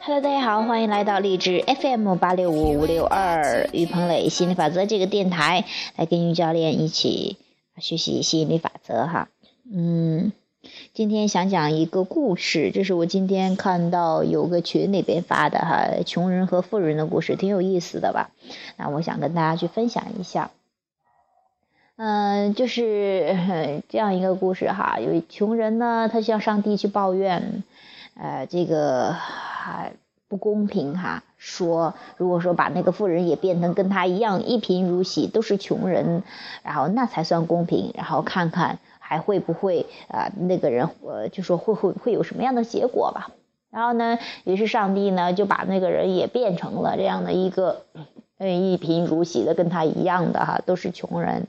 Hello，大家好，欢迎来到励志 FM 八六五五六二于鹏磊心理法则这个电台，来跟于教练一起学习吸引力法则哈。嗯，今天想讲一个故事，这是我今天看到有个群里边发的哈，穷人和富人的故事，挺有意思的吧？那我想跟大家去分享一下。嗯，就是这样一个故事哈，有穷人呢，他向上帝去抱怨，呃，这个。啊，不公平哈！说如果说把那个富人也变成跟他一样一贫如洗，都是穷人，然后那才算公平。然后看看还会不会啊，那个人呃，就说会会会有什么样的结果吧。然后呢，于是上帝呢就把那个人也变成了这样的一个，嗯，一贫如洗的跟他一样的哈，都是穷人。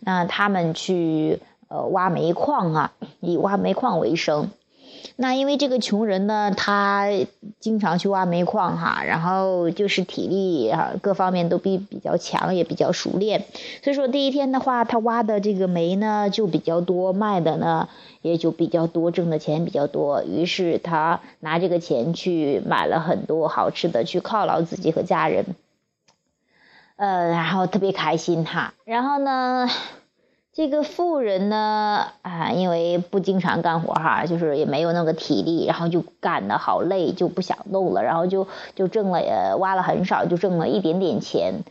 那他们去呃挖煤矿啊，以挖煤矿为生。那因为这个穷人呢，他经常去挖煤矿哈，然后就是体力啊各方面都比比较强，也比较熟练，所以说第一天的话，他挖的这个煤呢就比较多，卖的呢也就比较多，挣的钱比较多。于是他拿这个钱去买了很多好吃的，去犒劳自己和家人，呃，然后特别开心哈。然后呢？这个富人呢，啊，因为不经常干活哈，就是也没有那个体力，然后就干的好累，就不想动了，然后就就挣了，呃，挖了很少，就挣了一点点钱。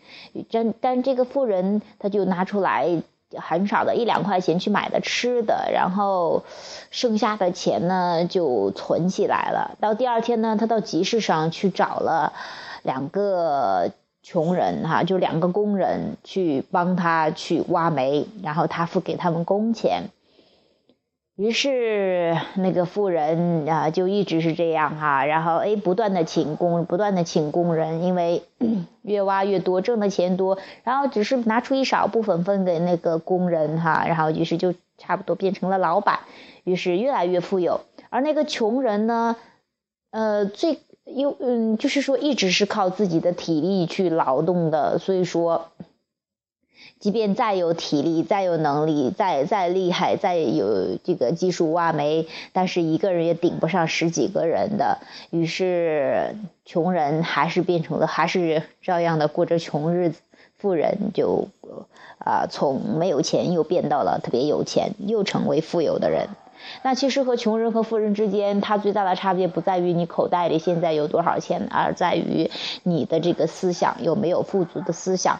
但但这个富人他就拿出来很少的一两块钱去买的吃的，然后剩下的钱呢就存起来了。到第二天呢，他到集市上去找了两个。穷人哈，就两个工人去帮他去挖煤，然后他付给他们工钱。于是那个富人啊，就一直是这样哈，然后哎，不断的请工，不断的请工人，因为 越挖越多，挣的钱多，然后只是拿出一少部分分给那个工人哈，然后于是就差不多变成了老板，于是越来越富有。而那个穷人呢，呃，最。又嗯，就是说，一直是靠自己的体力去劳动的，所以说，即便再有体力、再有能力、再再厉害、再有这个技术挖煤，但是一个人也顶不上十几个人的。于是，穷人还是变成了，还是照样的过着穷日子，富人就啊，从没有钱又变到了特别有钱，又成为富有的人。那其实和穷人和富人之间，它最大的差别不在于你口袋里现在有多少钱，而在于你的这个思想有没有富足的思想。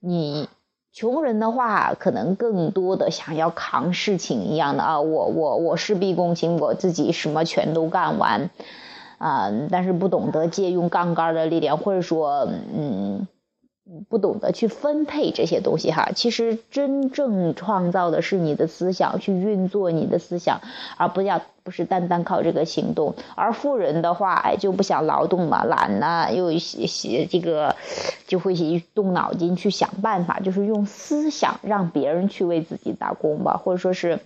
你穷人的话，可能更多的想要扛事情一样的啊，我我我事必躬亲，我自己什么全都干完，啊，但是不懂得借用杠杆的力量，或者说，嗯。不懂得去分配这些东西哈，其实真正创造的是你的思想，去运作你的思想，而不要不是单单靠这个行动。而富人的话，哎，就不想劳动嘛，懒呐，又写这个，就会动脑筋去想办法，就是用思想让别人去为自己打工吧，或者说是，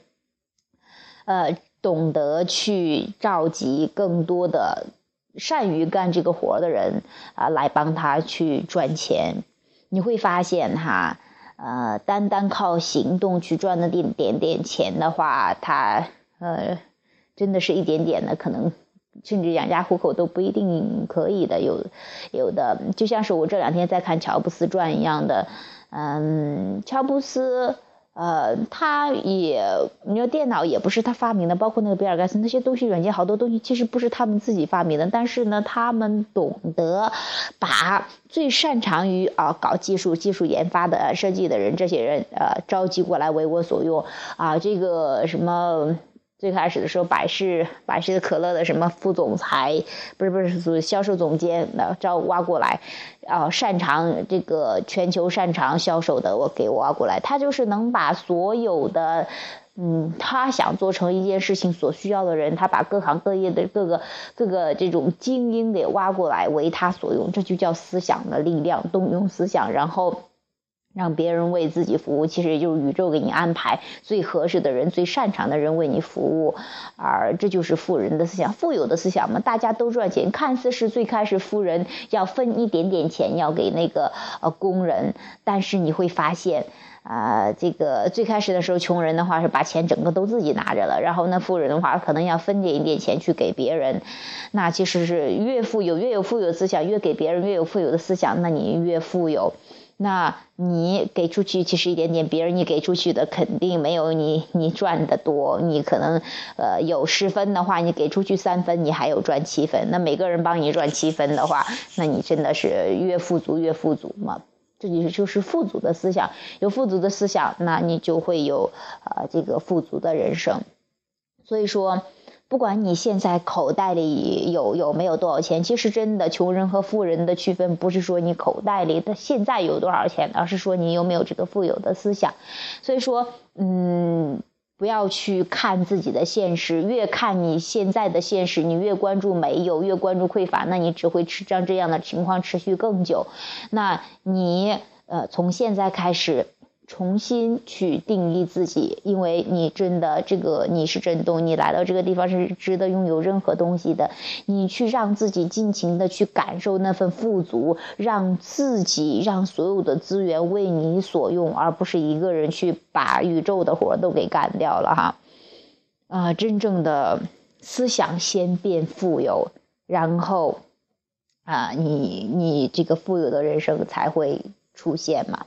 呃，懂得去召集更多的。善于干这个活的人啊，来帮他去赚钱，你会发现哈，呃，单单靠行动去赚那点点点钱的话，他呃，真的是一点点的，可能甚至养家糊口都不一定可以的。有有的，就像是我这两天在看《乔布斯传》一样的，嗯，乔布斯。呃，他也，你说电脑也不是他发明的，包括那个比尔盖茨那些东西，软件好多东西其实不是他们自己发明的，但是呢，他们懂得把最擅长于啊搞技术、技术研发的设计的人，这些人呃召集过来为我所用啊，这个什么。最开始的时候，百事百事可乐的什么副总裁，不是不是销售总监，那招挖过来，啊，擅长这个全球擅长销售的，我给挖过来，他就是能把所有的，嗯，他想做成一件事情所需要的人，他把各行各业的各个各个这种精英给挖过来为他所用，这就叫思想的力量，动用思想，然后。让别人为自己服务，其实也就是宇宙给你安排最合适的人、最擅长的人为你服务，而这就是富人的思想、富有的思想嘛。大家都赚钱，看似是最开始富人要分一点点钱要给那个呃工人，但是你会发现，啊，这个最开始的时候，穷人的话是把钱整个都自己拿着了，然后呢，富人的话可能要分点一点钱去给别人。那其实是越富有越有富有思想，越给别人越有富有的思想，那你越富有。那你给出去其实一点点，别人你给出去的肯定没有你你赚的多。你可能呃有十分的话，你给出去三分，你还有赚七分。那每个人帮你赚七分的话，那你真的是越富足越富足嘛？这就是就是富足的思想，有富足的思想，那你就会有呃这个富足的人生。所以说。不管你现在口袋里有有没有多少钱，其实真的穷人和富人的区分不是说你口袋里的现在有多少钱，而是说你有没有这个富有的思想。所以说，嗯，不要去看自己的现实，越看你现在的现实，你越关注没有，越关注匮乏，那你只会持让这样的情况持续更久。那你呃，从现在开始。重新去定义自己，因为你真的这个你是震动，你来到这个地方是值得拥有任何东西的。你去让自己尽情的去感受那份富足，让自己让所有的资源为你所用，而不是一个人去把宇宙的活都给干掉了哈。啊，真正的思想先变富有，然后啊，你你这个富有的人生才会出现嘛。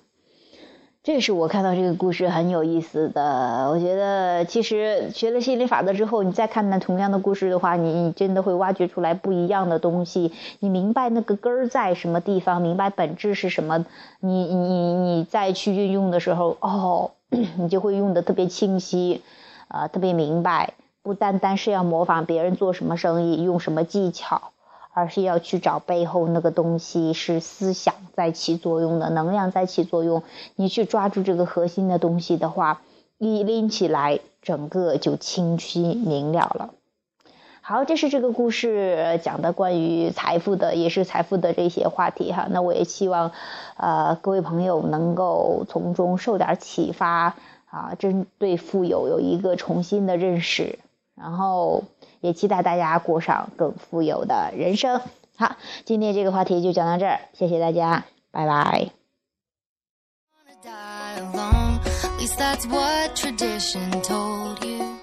这是我看到这个故事很有意思的。我觉得，其实学了心理法则之后，你再看那同样的故事的话，你真的会挖掘出来不一样的东西。你明白那个根儿在什么地方，明白本质是什么。你你你再去运用的时候，哦，你就会用的特别清晰，啊，特别明白。不单单是要模仿别人做什么生意，用什么技巧。而是要去找背后那个东西是思想在起作用的，能量在起作用。你去抓住这个核心的东西的话，一拎起来，整个就清晰明了了。好，这是这个故事讲的关于财富的，也是财富的这些话题哈。那我也希望，呃，各位朋友能够从中受点启发啊，针对富有有一个重新的认识，然后。也期待大家过上更富有的人生。好，今天这个话题就讲到这儿，谢谢大家，拜拜。哦，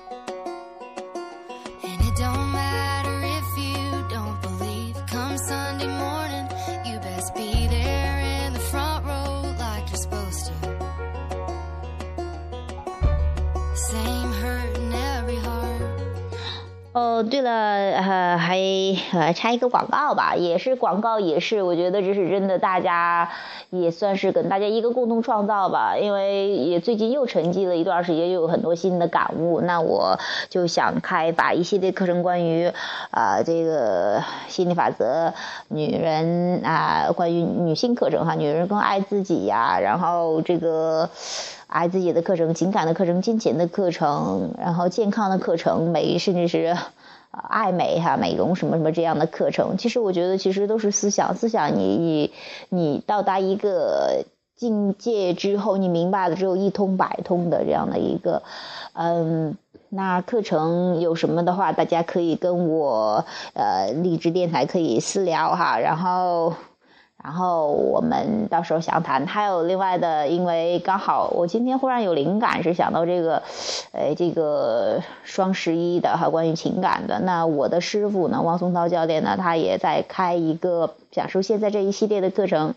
对了，呃，还呃插一个广告吧，也是广告，也是，我觉得这是真的，大家也算是跟大家一个共同创造吧，因为也最近又沉寂了一段时间，又有很多新的感悟，那我就想开把一系列课程，关于啊这个心理法则，女人啊，关于女性课程哈，女人更爱自己呀，然后这个。爱自己的课程、情感的课程、金钱的课程，然后健康的课程、美甚至是爱美哈、美容什么什么这样的课程，其实我觉得其实都是思想。思想你你你到达一个境界之后，你明白了之后一通百通的这样的一个，嗯，那课程有什么的话，大家可以跟我呃励志电台可以私聊哈，然后。然后我们到时候详谈。还有另外的，因为刚好我今天忽然有灵感，是想到这个，呃，这个双十一的哈，关于情感的。那我的师傅呢，汪松涛教练呢，他也在开一个讲述现在这一系列的课程，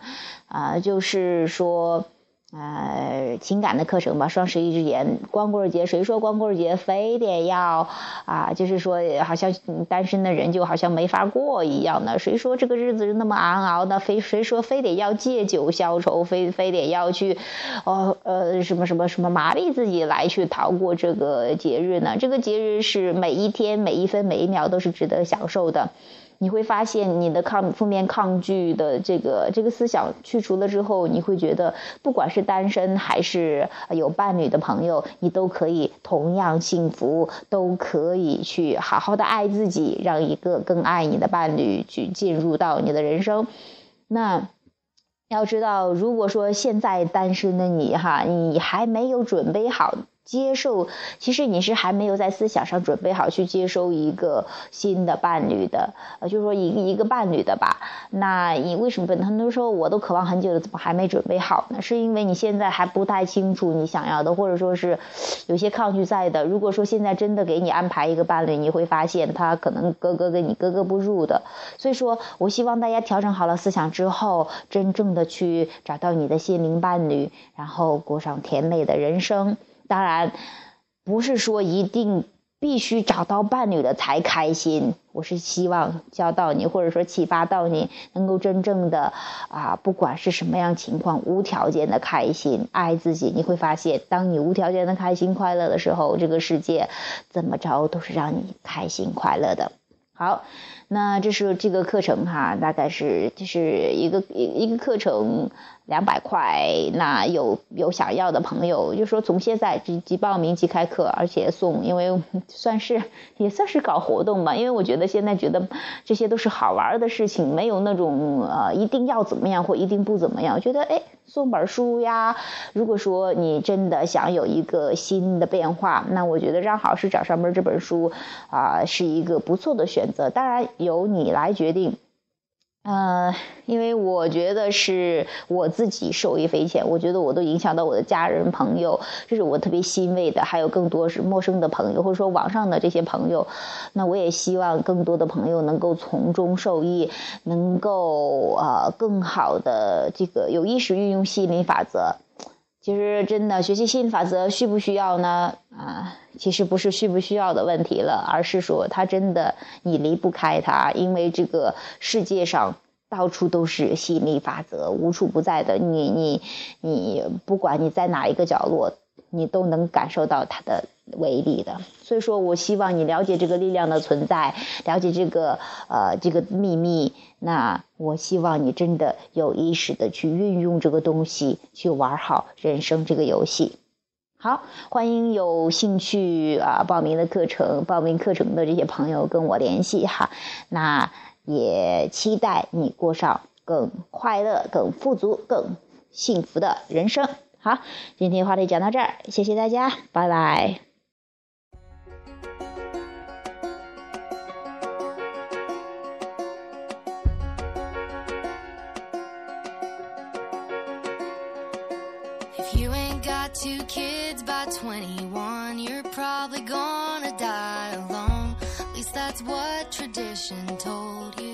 啊，就是说。呃，情感的课程吧。双十一之前，光棍节，谁说光棍节非得要啊？就是说，好像单身的人就好像没法过一样的。谁说这个日子那么难熬的？非谁说非得要借酒消愁？非非得要去，哦呃什么什么什么麻痹自己来去逃过这个节日呢？这个节日是每一天每一分每一秒都是值得享受的。你会发现，你的抗负面抗拒的这个这个思想去除了之后，你会觉得，不管是单身还是有伴侣的朋友，你都可以同样幸福，都可以去好好的爱自己，让一个更爱你的伴侣去进入到你的人生。那。要知道，如果说现在单身的你哈，你还没有准备好。接受，其实你是还没有在思想上准备好去接收一个新的伴侣的，呃，就是说一个一个伴侣的吧。那你为什么很多时候我都渴望很久了，怎么还没准备好呢？是因为你现在还不太清楚你想要的，或者说是有些抗拒在的。如果说现在真的给你安排一个伴侣，你会发现他可能格格跟你格格不入的。所以说我希望大家调整好了思想之后，真正的去找到你的心灵伴侣，然后过上甜美的人生。当然，不是说一定必须找到伴侣了才开心。我是希望教到你，或者说启发到你，能够真正的啊，不管是什么样情况，无条件的开心，爱自己。你会发现，当你无条件的开心快乐的时候，这个世界怎么着都是让你开心快乐的。好，那这是这个课程哈，大概是就是一个一一个课程。两百块，那有有想要的朋友，就说从现在即即报名即开课，而且送，因为 算是也算是搞活动吧。因为我觉得现在觉得这些都是好玩的事情，没有那种呃一定要怎么样或一定不怎么样。我觉得哎，送本书呀，如果说你真的想有一个新的变化，那我觉得让好事找上门这本书啊是一个不错的选择。当然由你来决定。呃，因为我觉得是我自己受益匪浅，我觉得我都影响到我的家人朋友，这是我特别欣慰的。还有更多是陌生的朋友，或者说网上的这些朋友，那我也希望更多的朋友能够从中受益，能够呃更好的这个有意识运用吸引力法则。其实真的学习吸引力法则需不需要呢？啊，其实不是需不需要的问题了，而是说它真的你离不开它，因为这个世界上到处都是吸引力法则，无处不在的。你你你，不管你在哪一个角落。你都能感受到它的为例的，所以说我希望你了解这个力量的存在，了解这个呃这个秘密。那我希望你真的有意识的去运用这个东西，去玩好人生这个游戏。好，欢迎有兴趣啊报名的课程、报名课程的这些朋友跟我联系哈。那也期待你过上更快乐、更富足、更幸福的人生。好，今天话题讲到这儿，谢谢大家，拜拜。Two kids by 21, you're probably gonna die alone. At least that's what tradition told you.